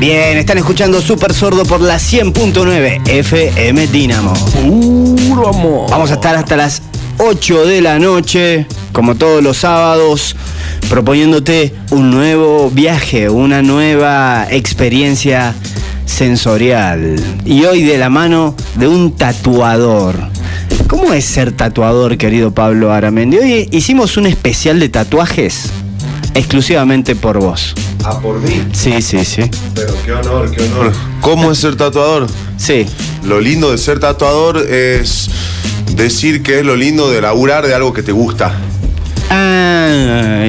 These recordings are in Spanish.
Bien, están escuchando Super Sordo por la 100.9 FM Dinamo. Puro amor. Vamos a estar hasta las 8 de la noche, como todos los sábados, proponiéndote un nuevo viaje, una nueva experiencia sensorial. Y hoy de la mano de un tatuador. ¿Cómo es ser tatuador, querido Pablo Aramendi? Hoy hicimos un especial de tatuajes exclusivamente por vos. Ah, por mí. Sí, sí, sí. Pero qué honor, qué honor. ¿Cómo es ser tatuador? Sí. Lo lindo de ser tatuador es decir que es lo lindo de laburar de algo que te gusta.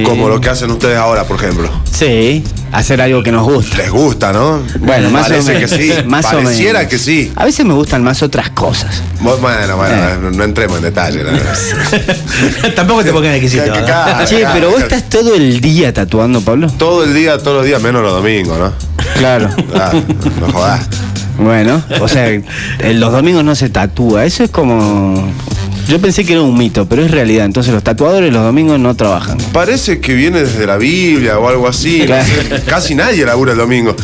Como lo que hacen ustedes ahora, por ejemplo. Sí, hacer algo que nos gusta. Les gusta, ¿no? Bueno, más o menos. que sí. Más o Pareciera menos. que sí. A veces me gustan más otras cosas. Bueno, bueno, Eh. no, no entremos en detalle. ¿no? Tampoco te pongas exquisito. Cada- che, pero vos estás todo el día tatuando, Pablo. Todo el día, todos los días, menos los domingos, ¿no? Claro. Ah, no jodas. Bueno, o sea, los domingos no se tatúa. Eso es como. Yo pensé que era un mito, pero es realidad. Entonces los tatuadores los domingos no trabajan. Parece que viene desde la Biblia o algo así. Claro. Casi nadie labura el domingo.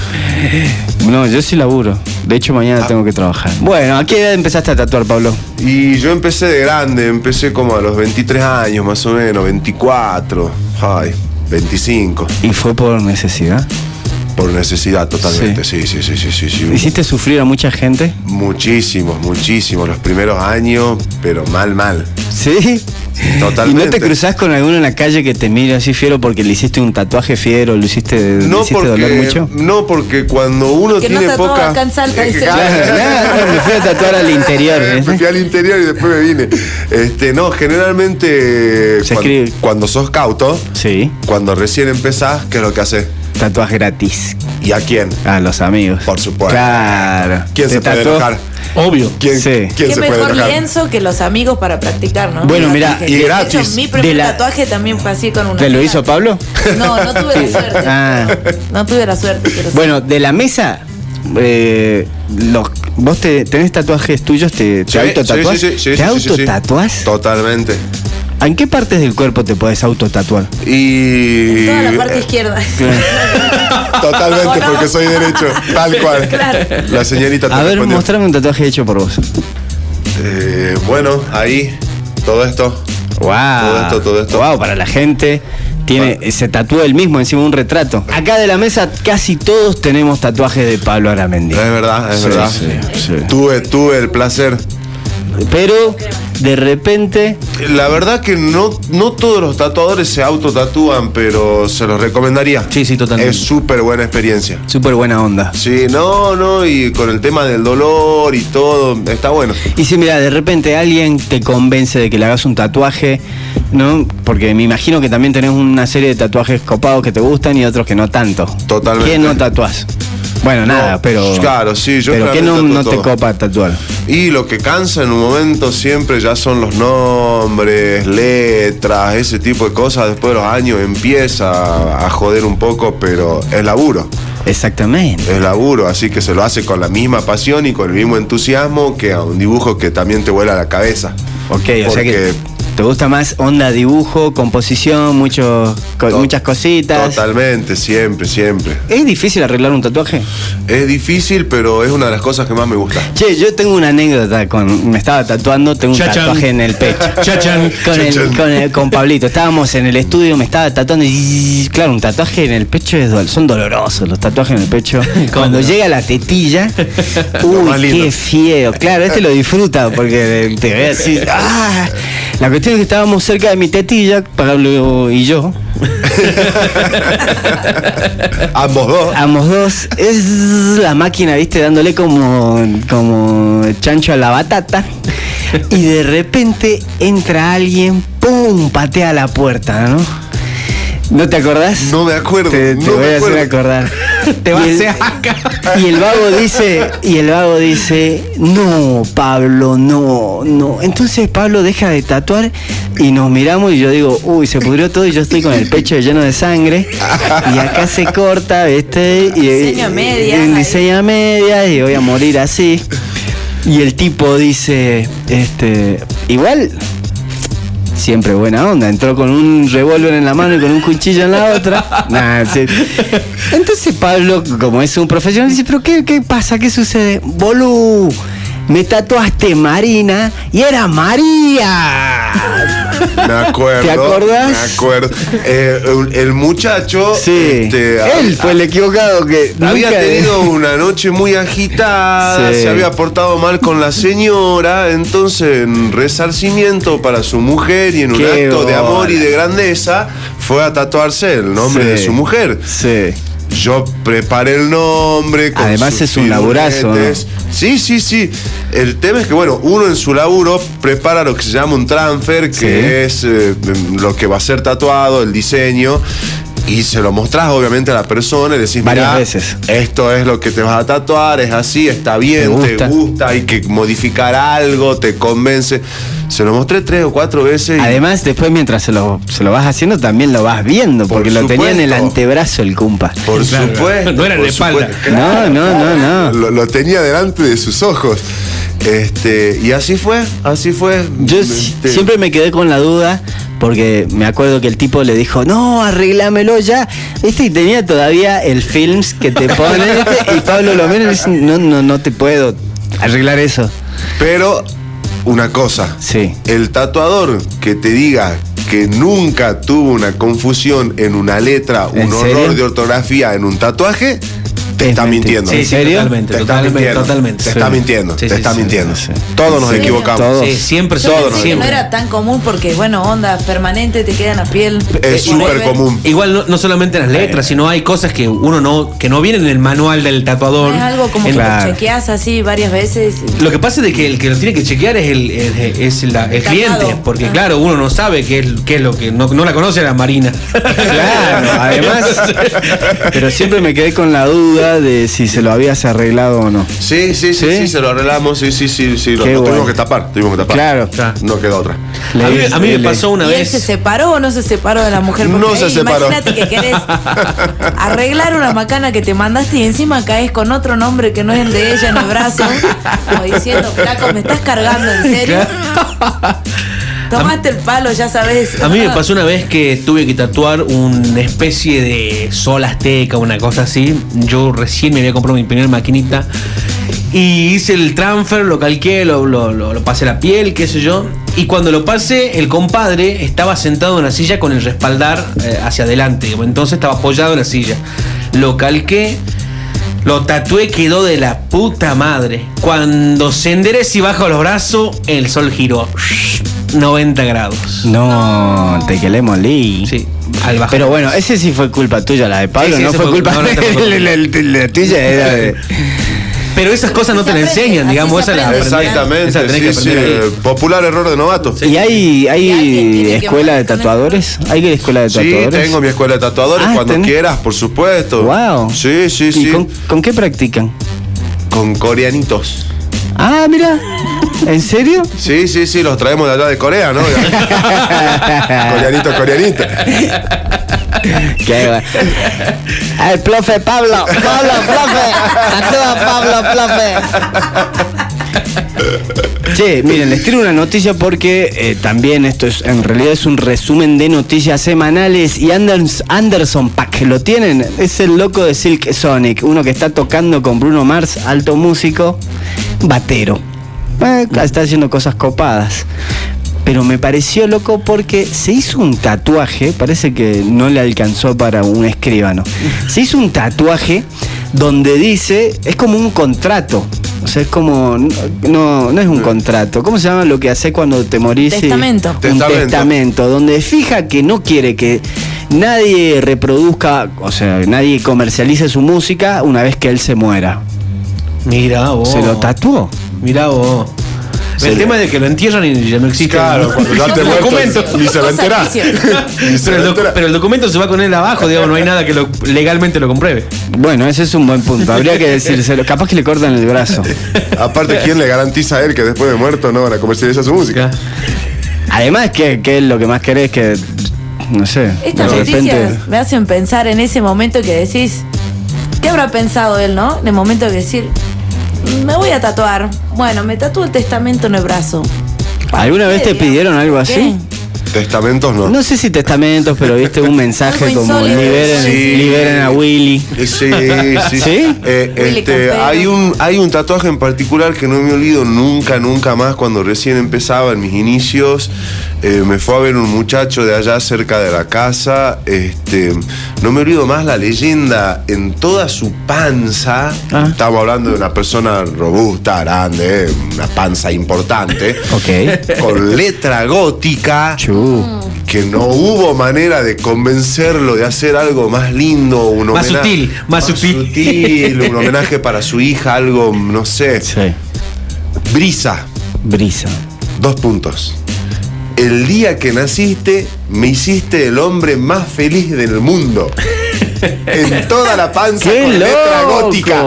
No, yo sí laburo. De hecho, mañana tengo que trabajar. Bueno, ¿a qué edad empezaste a tatuar, Pablo? Y yo empecé de grande, empecé como a los 23 años más o menos, 24, ay, 25, ¿Y fue por necesidad? Por necesidad totalmente, sí, sí, sí, sí, sí, sí. ¿Hiciste sufrir a mucha gente? Muchísimos, muchísimos, los primeros años, pero mal, mal. ¿Sí? Totalmente. ¿Y no te cruzás con alguno en la calle que te mire así fiero porque le hiciste un tatuaje fiero, lo hiciste, le No hiciste doler porque, mucho? no porque cuando uno Que no tiene tatuaba poca... dice. Claro, me fui a tatuar al interior. ¿eh? Me fui al interior y después me vine. Este, no, generalmente Se cuan- escribe- cuando sos cauto, Sí, cuando recién empezás, ¿qué es lo que haces? Tatuaje gratis. ¿Y a quién? A los amigos. Por supuesto. Claro. ¿Quién Te se puede tatuó- enojar? Obvio. ¿Quién, Sí. quién Qué se puede mejor lienzo que los amigos para practicar, ¿no? Bueno, Mi mira, y De gratis. hecho, mi primer De la- tatuaje también fue así con una. ¿Te lo hizo Pablo? No, no tuve la suerte. Ah. No tuve la suerte, pero sí. Bueno, de la mesa, eh, los- vos te, tenés tatuajes tuyos, te, te Sí, autotatuás. sí, sí, sí, sí, ¿Te sí, sí, sí. autotatuás? Totalmente. ¿En qué partes del cuerpo te podés autotatuar? Y. Toda la parte izquierda. Totalmente, porque soy derecho. Tal cual. Claro. La señorita te A ver, mostrame un tatuaje hecho por vos. Eh, bueno, ahí, todo esto. Wow. Todo esto, todo esto. Wow, para la gente. Tiene, se tatúa el mismo encima de un retrato. Acá de la mesa casi todos tenemos tatuajes de Pablo Aramendi. Es verdad, es Sí, verdad. sí, sí. Tuve, tuve el placer. Pero de repente, La verdad que no, no todos los tatuadores se autotatúan, pero se los recomendaría. Sí, sí, totalmente. Es súper buena experiencia. súper buena onda. Sí, no, no, y con el tema del dolor y todo, está bueno. Y si mira, de repente alguien te convence de que le hagas un tatuaje, ¿no? Porque me imagino que también tenés una serie de tatuajes copados que te gustan y otros que no tanto. Totalmente. ¿Qué no tatuás? Bueno, nada, pero. claro, sí, yo Pero ¿qué no, no te copa tatuar? Y lo que cansa en un momento siempre ya son los nombres, letras, ese tipo de cosas. Después de los años empieza a joder un poco, pero es laburo. Exactamente. Es laburo, así que se lo hace con la misma pasión y con el mismo entusiasmo que a un dibujo que también te vuela la cabeza. Ok, o sea que te gusta más onda dibujo, composición, co- To- muchas cositas. Totalmente, siempre, siempre. ¿Es difícil arreglar un tatuaje? Es difícil, pero es una de las cosas que más me gusta. Che, yo tengo una anécdota con. Me estaba tatuando, tengo un Chachan. tatuaje en el pecho. Chachan. Con, el- con, el- con Pablito, estábamos en el estudio, me estaba tatuando y claro, un tatuaje en el pecho es dol- son dolorosos los tatuajes en el pecho. Cuando llega la tetilla, uy, qué feo. Claro, este lo disfruta porque te ve así. ¡ah! La cuestión es que estábamos cerca de mi tetilla, Pablo y yo, Ambos dos. ambos dos. Es la máquina, viste, dándole como, como chancho a la batata. Y de repente entra alguien, ¡pum! patea la puerta, ¿no? ¿No te acordás? No me acuerdo. Te, te no voy me a hacer acordar. Te va a Y el- hacer acá. Y el vago dice, y el vago dice, no, Pablo, no, no. Entonces Pablo deja de tatuar y nos miramos y yo digo, uy, se pudrió todo y yo estoy con el pecho lleno de sangre. Y acá se corta, ¿viste? Y, Diseño a medias, y- ahí. diseño a medias y voy a morir así. Y el tipo dice, este, igual siempre buena onda. Entró con un revólver en la mano y con un cuchillo en la otra. Nah, sí. Entonces Pablo, como es un profesional, dice, pero qué, qué pasa? ¿Qué sucede? Bolú, me tatuaste Marina y era María. Me acuerdo. ¿Te acordás? Me acuerdo. Eh, el- muchacho. Sí. este, Él fue el equivocado que Había nunca- tenido una noche muy agitada, Sí. se había portado mal con la señora, entonces en resarcimiento para su mujer y en un acto de amor y de grandeza fue a tatuarse el nombre Sí. de su mujer. Sí. Yo preparé el nombre. con Además es un laburazo. Sí, sí, sí. El tema es que, bueno, uno en su laburo prepara lo que se llama un transfer, que Sí. es eh, lo que va a ser tatuado, el diseño. Y se lo mostrás obviamente a la persona y decís, Varias "Mirá, veces. esto es lo que te vas a tatuar, es así, está bien, ¿Te te gusta? hay que modificar algo, te convence. Se lo mostré tres o cuatro veces. y- Además, después mientras se lo, se lo vas haciendo, también lo vas viendo, Por porque lo tenía en el antebrazo el cumpa. por Claro, supuesto. no era en la espalda. No, no, no, no. Lo, lo tenía delante de sus ojos. Este, y así fue, así fue. Yo Este, siempre me quedé con la duda porque me acuerdo que el tipo le dijo, no, arreglámelo ya. ¿Viste? Y tenía todavía el films que te pone, ¿viste? Y Pablo lo mira y dice, no, no, no te puedo arreglar eso. Pero, una cosa. Sí. El tatuador que te diga que nunca tuvo una confusión en una letra, ¿En un serio? error de ortografía en un tatuaje, te Es está mintiendo. Sí, ¿En sí, serio? totalmente, Te está totalmente, mintiendo. totalmente. Te está mintiendo. Te está mintiendo. Todos nos equivocamos. Todos. Sí, siempre, Yo Todos nos que no era tan común porque, bueno, onda permanente, te queda en la piel. Es súper común. Igual no, no solamente en las letras, sino hay cosas que uno no, que no vienen en el manual del tatuador. Es algo como En- que lo chequeas así varias veces. Lo que pasa es de que el que lo tiene que chequear es el, es, es la- el cliente, porque Ah. claro, uno no sabe qué es, qué es lo que no, no la conoce a la Marina. Claro, además, pero siempre me quedé con la duda de si se lo habías arreglado o no. Sí, sí, sí, ¿Sí? sí, se lo arreglamos, sí, sí, sí, sí, lo, tuvimos que tapar, tuvimos que tapar. Claro. No queda otra. A mí, Le- a mí me pasó una ¿Y él vez. se separó o no se separó de la mujer? Porque No se ahí separó. Imagínate que querés arreglar una macana que te mandaste y encima caes con otro nombre que no es el de ella en el brazo. Como diciendo, flaco, ¿me estás cargando en serio? Tomaste el palo, ya sabes. A mí me pasó una vez que tuve que tatuar una especie de sol azteca, una cosa así. Yo recién me había comprado mi primera maquinita y hice el transfer, lo calqué, lo, lo- lo- lo pasé la piel, qué sé yo. Y cuando lo pasé, el compadre estaba sentado en una silla con el respaldar eh, hacia adelante. Entonces estaba apoyado en la silla. Lo calqué. Lo tatué, quedó de la puta madre. Cuando se endereza y bajo los brazos, el sol giró 90 grados. No, te que le molí. Sí, al bajar. Pero bueno, ese sí fue culpa tuya, la de Pablo, Sí, sí, no ese fue fue- culpa no, no, la, la- la tuya era de... Pero esas cosas no te Así la se aprende, enseñan, así digamos, se esa la aprende. aprendés. Exactamente, Esa tenés que sí, sí, aprender ahí. eh, popular error de novato. ¿Y hay, Y alguien hay tiene que escuela de mandar tatuadores? ¿Hay escuela de Sí, tatuadores? tengo mi escuela de tatuadores Ah, cuando tenés. quieras, por supuesto. Wow. Sí, sí, ¿Y sí. con, con qué practican? Con coreanitos. Ah, mira. ¿En serio? Sí, sí, sí, los traemos de allá de Corea, ¿no? coreanito, coreanito. Qué bueno. El profe Pablo. Pablo, profe. Actúa Pablo, profe. Che, miren, les tiro una noticia porque eh, también esto es, en realidad es un resumen de noticias semanales y Anders, Anderson Pack, ¿lo tienen? Es el loco de Silk Sonic, uno que está tocando con Bruno Mars, alto músico, batero. Eh, está haciendo cosas copadas. Pero me pareció loco porque se hizo un tatuaje, parece que no le alcanzó para un escribano. Se hizo un tatuaje donde dice, es como un contrato. O sea, es como, no, no es un contrato. ¿Cómo se llama lo que hace cuando te morís? y- Testamento. Un Testamento. testamento, donde fija que no quiere que nadie reproduzca, o sea, nadie comercialice su música una vez que él se muera. Mira vos. Se lo tatuó. Mira vos. Se el tema es de que lo entierran y ya no existe. Claro, cuando ya te el muerto, documento. ni se lo enterás. Pero el, documento se va con él abajo, digamos, no hay nada que lo, legalmente lo compruebe. Bueno, ese es un buen punto. Habría que decírselo. Capaz que le cortan el brazo. Aparte, ¿quién le garantiza a él que después de muerto no van a comercializar su música? Además, que, que lo que más querés que. No sé. Estas de noticias repente. me hacen pensar en ese momento que decís, ¿qué habrá pensado él, no? En el momento de decir, me voy a tatuar. Bueno, me tatúo el testamento en el brazo. ¿Alguna vez te pidieron algo ¿por así? Testamentos no. No sé si testamentos, pero viste un mensaje como liberen, Sí. liberen a Willy. Eh, Sí, sí. ¿Sí? Eh, este, hay, un, hay un tatuaje en particular que no me olvido nunca, nunca más cuando recién empezaba en mis inicios. Eh, me fue a ver un muchacho de allá cerca de la casa. Este, no me olvido más la leyenda en toda su panza. Ah. Estamos hablando de una persona robusta, grande, eh, una panza importante. Ok. Con letra gótica Chu. que no hubo manera de convencerlo de hacer algo más lindo, un Más homenaje- sutil, más sutil. sutil, un homenaje para su hija, algo, no sé. Sí. Brisa, Brisa. dos puntos. El día que naciste, me hiciste el hombre más feliz del mundo. En toda la panza ¡Qué con letra loco! gótica.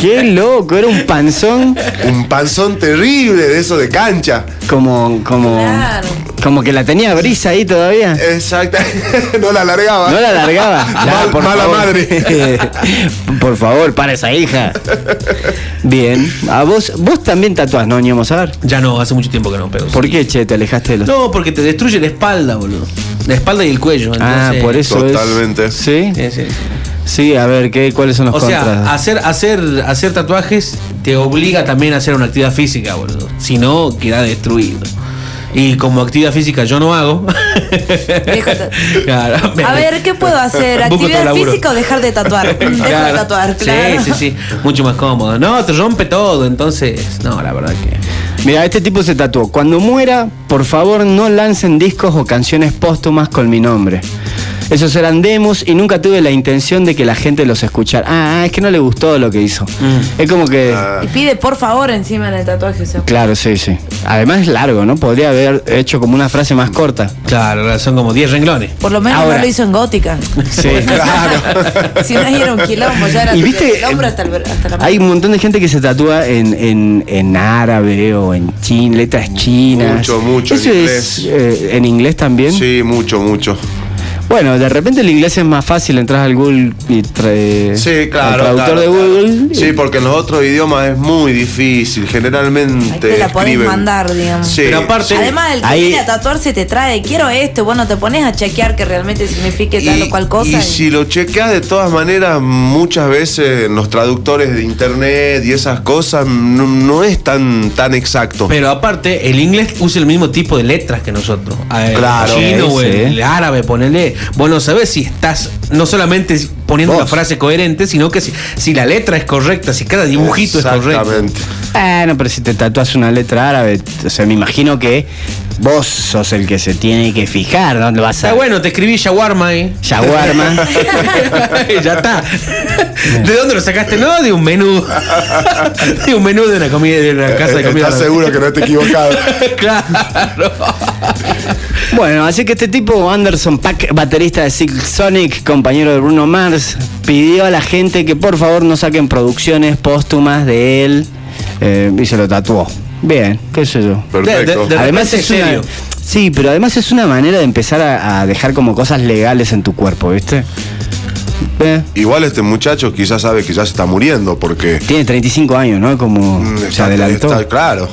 ¡Qué loco! Era un panzón Un panzón terrible de eso de cancha. como, como, Claro. Como que la tenía brisa ahí todavía. Exacto. no la alargaba. No la largaba. Mal- por mala favor. madre. por favor, para esa hija. Bien. A vos, vos también tatuás, ¿no, Ñemo Saber? Ya no, hace mucho tiempo que no, pero. ¿Por sí. qué, che, te alejaste de los... No, porque te destruye la espalda, boludo. La espalda y el cuello. ah, entonces- por eso Totalmente. es... ¿Sí? Sí, sí, sí. A ver, ¿qué, ¿cuáles son los O sea, contras? hacer, hacer, hacer tatuajes te obliga también a hacer una actividad física, boludo. Si no, queda destruido. Y como actividad física yo no hago. Claro, A ver, ¿qué puedo hacer? ¿Actividad física o dejar de tatuar? Dejo de Claro. tatuar, claro. Sí, sí, sí. Mucho más cómodo. No, te rompe todo. Entonces, no, la verdad que. Mira, este tipo se tatuó. Cuando muera, por favor no lancen discos o canciones póstumas con mi nombre. Esos eran demos y nunca tuve la intención de que la gente los escuchara. Ah, es que no le gustó lo que hizo. Mm. Es como que... Ah. Y pide por favor encima en el tatuaje. o sea. Claro, sí, sí. Además es largo, ¿no? Podría haber hecho como una frase más corta. Claro, son como 10 renglones. Por lo menos Ahora. no lo hizo en gótica. Sí, Claro. si no era un quilombo, ya era Y viste, el hombro hasta, el, hasta la Hay un montón de gente que se tatúa en, en, en árabe o en chin, letras chinas. Mucho, mucho en Eso es inglés. eh, en inglés también. Sí, mucho, mucho. Bueno, de repente el inglés es más fácil, entras al Google y trae Sí, claro. al traductor claro, de claro. Google. Sí, porque en los otros idiomas es muy difícil. Generalmente. Ahí te la podés escriben- mandar, digamos. Sí, Pero aparte- sí. Además, el que Ahí- viene a tatuarse te trae, quiero esto, bueno, te pones a chequear que realmente signifique tal o cual cosa. y y- si lo chequeas de todas maneras, muchas veces en los traductores de internet y esas cosas no, no es tan, tan exacto. Pero aparte, el inglés usa el mismo tipo de letras que nosotros. Eh, Claro. El chino o Sí, el, árabe, ponele. Vos no sabés si estás no solamente poniendo Vos. una frase coherente, sino que si, si la letra es correcta, si cada dibujito es correcto. Exactamente. Bueno, pero si te tatúas una letra árabe, o sea, me imagino que vos sos el que se tiene que fijar dónde vas a. Está bueno, te escribí shawarma ahí. Shawarma. ya está. ¿De dónde lo sacaste? No, de un menú. De un menú de una comida de una casa de Eh, comida. ¿Estás seguro que no te equivocado? claro. Bueno, así que este tipo, Anderson Pack, baterista de Silk Sonic, compañero de Bruno Mars, pidió a la gente que por favor no saquen producciones póstumas de él eh, y se lo tatuó. Bien, qué sé yo. Perfecto. De- de- además es una, serio. sí, pero además es una manera de empezar a, a dejar como cosas legales en tu cuerpo, ¿viste? Eh, Igual este muchacho quizás sabe que ya se está muriendo porque. tiene 35 años, ¿no? Como mm, se está- adelantó. está- claro.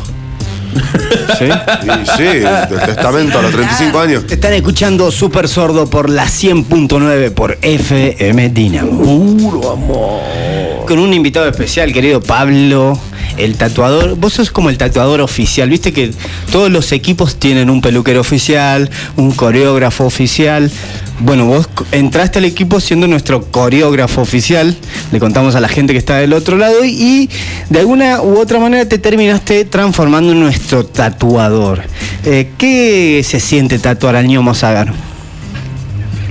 ¿Sí? Y sí, del testamento a los 35 años. Están escuchando Super Sordo por la 100.9 por FM Dinamo. Puro amor. Con un invitado especial, querido Pablo, el tatuador. Vos sos como el tatuador oficial. Viste que todos los equipos tienen un peluquero oficial, un coreógrafo oficial. Bueno, vos entraste al equipo siendo nuestro coreógrafo oficial. Le contamos a la gente que está del otro lado y, de alguna u otra manera te terminaste transformando en nuestro tatuador. Eh, ¿Qué se siente tatuar al ñomo Sagar?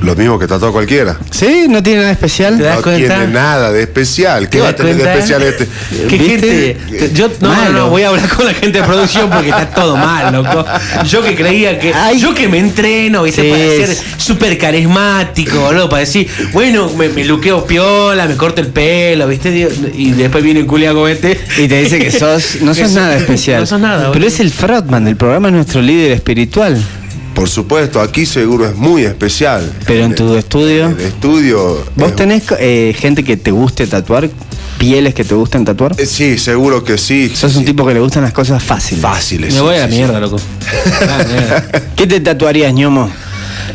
Lo mismo que tatuó cualquiera. ¿Sí? ¿No tiene nada especial? ¿Te das No cuenta? tiene nada de especial. ¿Qué ¿Te va a tener de especial este? ¿Qué ¿Viste? gente? Yo no, no, no, voy a hablar con la gente de producción porque está todo mal, loco. Yo que creía que. Ay. Yo que me entreno, ¿viste? Sí, Para ser súper carismático, boludo. Para decir, bueno, me, me luqueo piola, me corto el pelo, ¿viste? Y después viene el culiago este. Y te dice que sos, no sos nada especial. no sos nada, Pero es el frontman del programa, es nuestro líder espiritual. Por supuesto, aquí seguro es muy especial. Pero en tu El estudio. estudio. ¿Vos es- tenés eh, gente que te guste tatuar? pieles que te gustan tatuar? Eh, sí, seguro que sí. Sos sí, un sí. tipo que le gustan las cosas fáciles. Fáciles. Me sí, voy a la sí, sí. mierda, loco. Ah, mierda. ¿Qué te tatuarías, ñomo?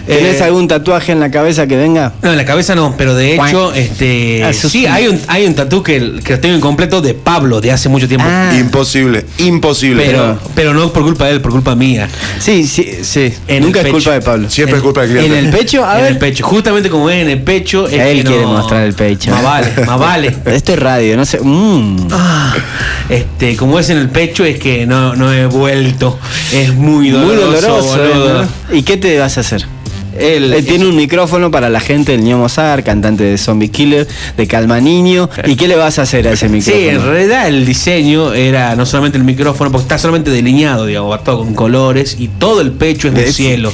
¿Tenés Eh, algún tatuaje en la cabeza que venga? No, en la cabeza no, pero de hecho, este. Eso sí, sí. hay un, hay un tatú que, que lo tengo incompleto de Pablo de hace mucho tiempo. Ah. Imposible, imposible. Pero, pero no por culpa de él, por culpa mía. Sí, sí, sí. En Nunca es pecho. culpa de Pablo. Siempre es en- culpa del cliente. ¿En el pecho? A en ver. el pecho. Justamente como es en el pecho. Es Él que no- quiere mostrar el pecho. Más vale, más vale. Esto es radio, no sé. Mm. Ah, este, como es en el pecho, es que no, no he vuelto. Es muy Muy doloroso. doloroso. boludo. ¿eh? ¿Y qué te vas a hacer? Él- Él tiene un micrófono para la gente, el ñomo Zar, cantante de Zombie Killer, de Calma Niño. ¿Y qué le vas a hacer a ese Sí, micrófono? en realidad el diseño era no solamente el micrófono, porque está solamente delineado, digamos, todo con colores y todo el pecho es de Es- cielo,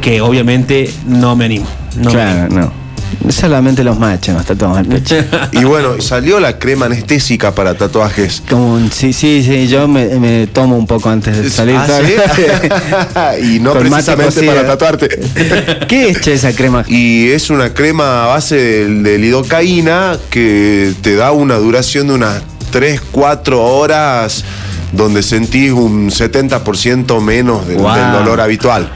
que obviamente no me animo. No me claro, animo. no. Solamente los machos nos tatuamos el pecho. Y bueno, salió la crema anestésica para tatuajes. Como un- sí, sí, sí, yo me, me tomo un poco antes de salir. Ah, ¿sí? y no Con precisamente para tatuarte. ¿Qué es che, esa crema? Y es una crema a base de, de lidocaína que te da una duración de unas 3, 4 horas donde sentís un 70% menos del, Wow. del dolor habitual.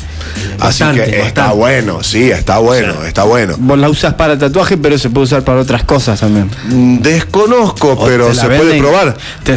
Bastante, Así que está bueno, sí, está bueno, está bueno. Vos la usas para tatuaje, pero se puede usar para otras cosas también. Mm, Desconozco, O pero se puede probar. Te,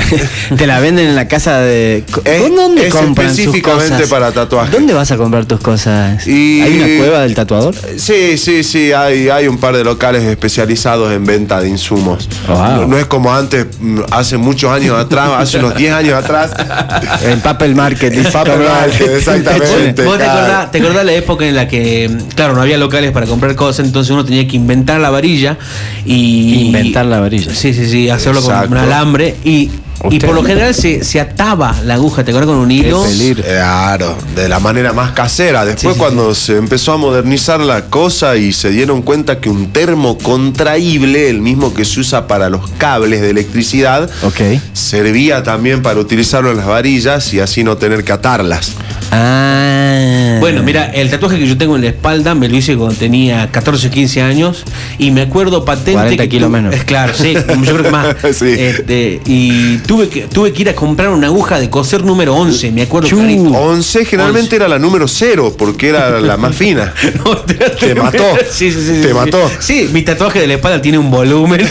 te la venden en la casa de. Es- ¿Con ¿Dónde es compran sus específicamente cosas? para tatuaje. ¿Dónde vas a comprar tus cosas? Y- ¿Hay una cueva del tatuador? Sí, sí, sí, hay, hay un par de locales especializados en venta de insumos. Wow. No, no es como antes, mm, hace muchos años atrás, hace unos 10 años atrás. El Papel Market. El Papel Market, exactamente. ¿Vos te claro. Acordás, te acordás la época en la que, claro, no había locales para comprar cosas, entonces uno tenía que inventar la varilla y. Inventar la varilla. Sí, sí, sí, hacerlo Exacto. con un alambre y. Y por lo general se, se ataba la aguja, ¿te acuerdas? Con un hilo. peligro. Claro, de la manera más casera. Después Sí, sí, cuando se empezó a modernizar la cosa y se dieron cuenta que un termo contraíble, el mismo que se usa para los cables de electricidad, Ok. servía también para utilizarlo en las varillas y así no tener que atarlas. Ah. Bueno, mira, el tatuaje que yo tengo en la espalda me lo hice cuando tenía 14 o 15 años y me acuerdo patente 40 que kilos menos. Es claro, sí, yo creo que más. Sí. Este, y tuve que tuve que ir a comprar una aguja de coser número 11, me acuerdo clarito. 11 generalmente era la número cero porque era la más fina. No, te, Te mató. Sí, sí, sí. Te sí, mató. Sí. Mi tatuaje de la espalda tiene un volumen.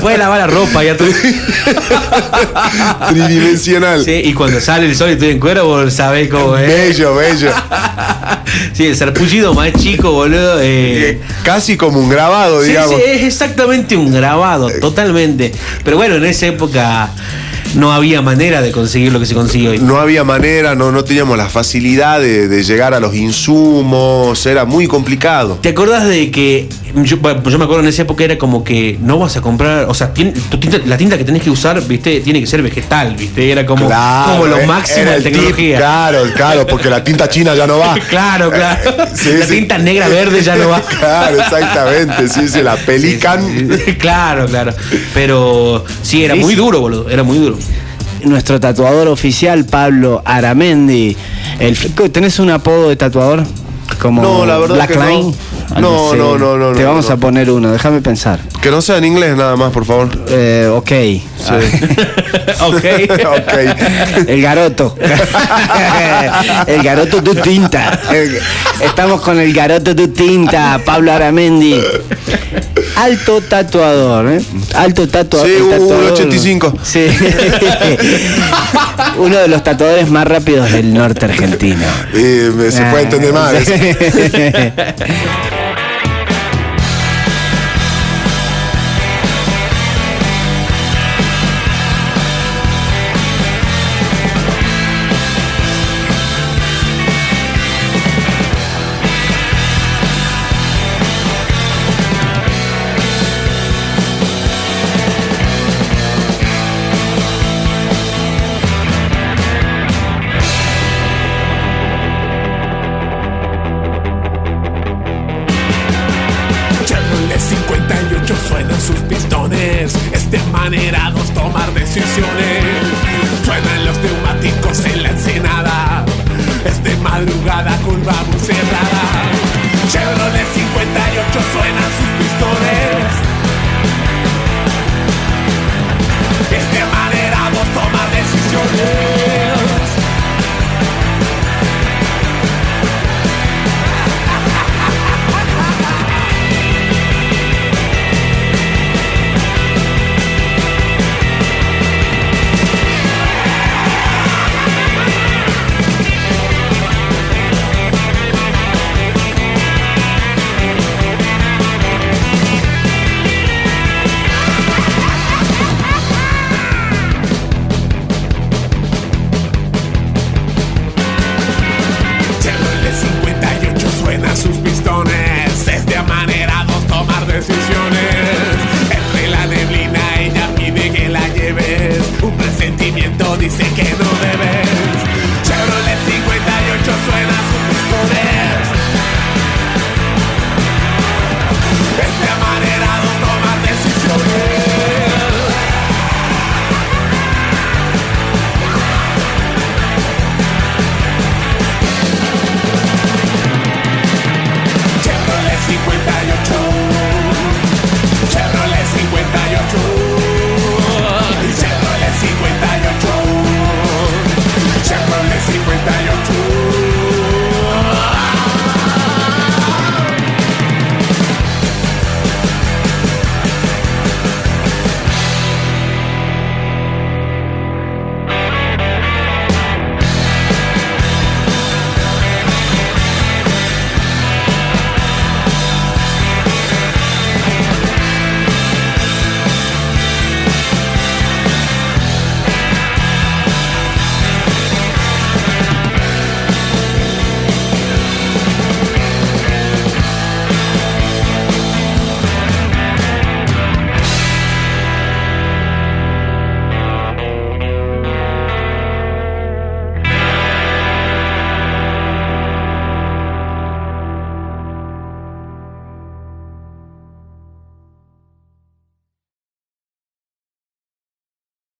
Puede lavar la ropa ya tú. Tridimensional. Sí, y cuando sale el sol y estoy en cuero, vos sabés cómo es. Bello, bello. Sí, el sarpullido más chico, boludo. eh, Eh, Casi como un grabado, Sí, digamos. sí, es exactamente un grabado, totalmente. Pero bueno, en esa época no había manera de conseguir lo que se consigue hoy. No había manera, no, no teníamos la facilidad de, de llegar a los insumos, era muy complicado. ¿Te acordás de que yo, yo me acuerdo en esa época era como que no vas a comprar, o sea, tien- tu tinta- la tinta que tenés que usar, viste, tiene que ser vegetal, viste, era como, Claro, como lo eh, máximo era de tip, tecnología. claro, claro, porque la tinta china ya no va. claro, claro. Sí, la sí. tinta negra verde ya no va. Claro, exactamente, sí, sí, la pelican. claro, claro. Pero sí, era muy duro, boludo. Era muy duro. Nuestro tatuador oficial, Pablo Aramendi. El, ¿Tenés un apodo de tatuador? Como No, la verdad Black que no. Line? No, así. no, no, no, Te vamos a poner uno, déjame pensar. Que no sea en inglés nada más, por favor. Eh, ok. ok. ok. El garoto. el garoto tu tinta. Estamos con el garoto tu tinta, Pablo Aramendi. Alto tatuador, ¿eh? Alto tatuador. Sí, un tatuador- 85. Sí. Uno de los tatuadores más rápidos del norte argentino. Eh, me- se puede entender mal.